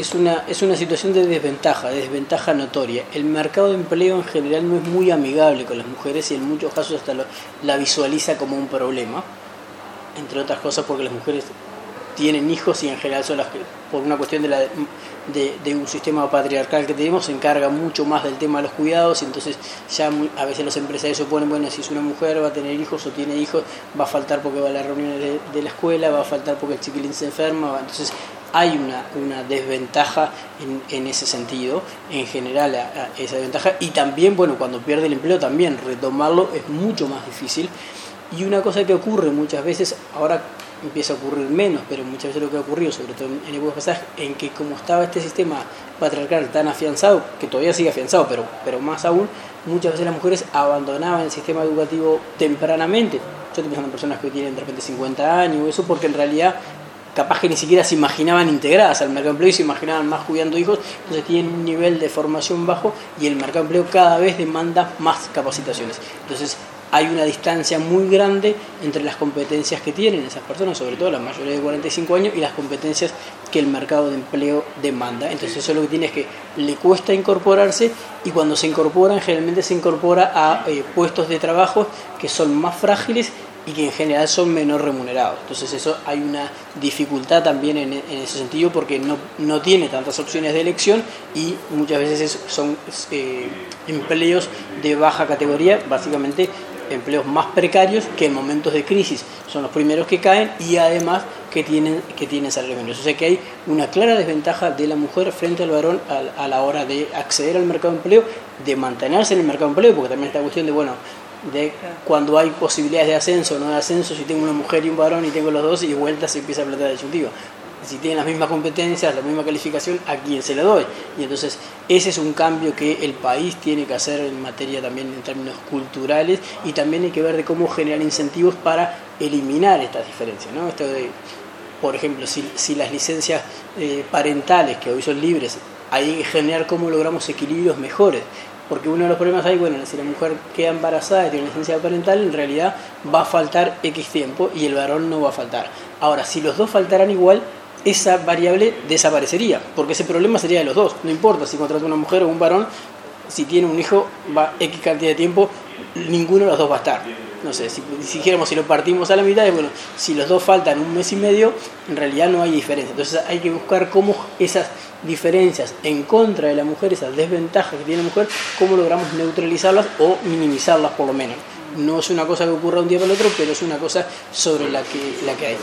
es una, es una situación de desventaja, de desventaja notoria. El mercado de empleo en general no es muy amigable con las mujeres y en muchos casos hasta lo, la visualiza como un problema, entre otras cosas porque las mujeres tienen hijos y en general son las que, por una cuestión de, la, de, un sistema patriarcal que tenemos, se encarga mucho más del tema de los cuidados, y entonces ya a veces los empresarios se oponen, bueno, si es una mujer va a tener hijos o tiene hijos, va a faltar porque va a las reuniones de, la escuela, va a faltar porque el chiquilín se enferma, entonces hay una, una desventaja en, en, ese sentido, en general esa desventaja, y también, bueno, cuando pierde el empleo también retomarlo es mucho más difícil. Y una cosa que ocurre muchas veces, ahora empieza a ocurrir menos, pero muchas veces lo que ha ocurrido, sobre todo en épocas pasadas, en que como estaba este sistema patriarcal tan afianzado, que todavía sigue afianzado, pero, pero más aún, muchas veces las mujeres abandonaban el sistema educativo tempranamente. Yo estoy pensando en personas que tienen de repente 50 años, eso porque en realidad capaz que ni siquiera se imaginaban integradas al mercado de empleo y se imaginaban más cuidando hijos, entonces tienen un nivel de formación bajo y el mercado de empleo cada vez demanda más capacitaciones. Entonces hay una distancia muy grande entre las competencias que tienen esas personas, sobre todo las mayores de 45 años, y las competencias que el mercado de empleo demanda. Entonces eso lo que tiene es que le cuesta incorporarse y cuando se incorporan generalmente se incorpora a eh, puestos de trabajo que son más frágiles y que en general son menos remunerados. Entonces eso hay una dificultad también en, ese sentido porque no, no, tiene tantas opciones de elección y muchas veces son eh, empleos de baja categoría, básicamente empleos más precarios que en momentos de crisis son los primeros que caen y además que tienen, que tienen salarios menores. O sea que hay una clara desventaja de la mujer frente al varón a, la hora de acceder al mercado de empleo, de mantenerse en el mercado de empleo, porque también está cuestión de, bueno, de cuando hay posibilidades de ascenso o no de ascenso, si tengo una mujer y un varón y tengo los dos y vuelta se empieza a plantear la disyuntiva si tienen las mismas competencias, la misma calificación, a quién se la doy. Y entonces ese es un cambio que el país tiene que hacer en materia también en términos culturales y también hay que ver de cómo generar incentivos para eliminar estas diferencias. ¿no? Esto de, por ejemplo, si, si las licencias eh, parentales, que hoy son libres, hay que generar cómo logramos equilibrios mejores. Porque uno de los problemas hay, bueno, si la mujer queda embarazada y tiene licencia parental, en realidad va a faltar X tiempo y el varón no va a faltar. Ahora, si los dos faltaran igual, esa variable desaparecería, porque ese problema sería de los dos. No importa si contrata una mujer o un varón, si tiene un hijo, va X cantidad de tiempo, ninguno de los dos va a estar. No sé, si, dijéramos si lo partimos a la mitad, bueno, si los dos faltan un mes y medio, en realidad no hay diferencia. Entonces hay que buscar cómo esas diferencias en contra de la mujer, esas desventajas que tiene la mujer, cómo logramos neutralizarlas o minimizarlas por lo menos. No es una cosa que ocurra un día para el otro, pero es una cosa sobre la que, la que hay.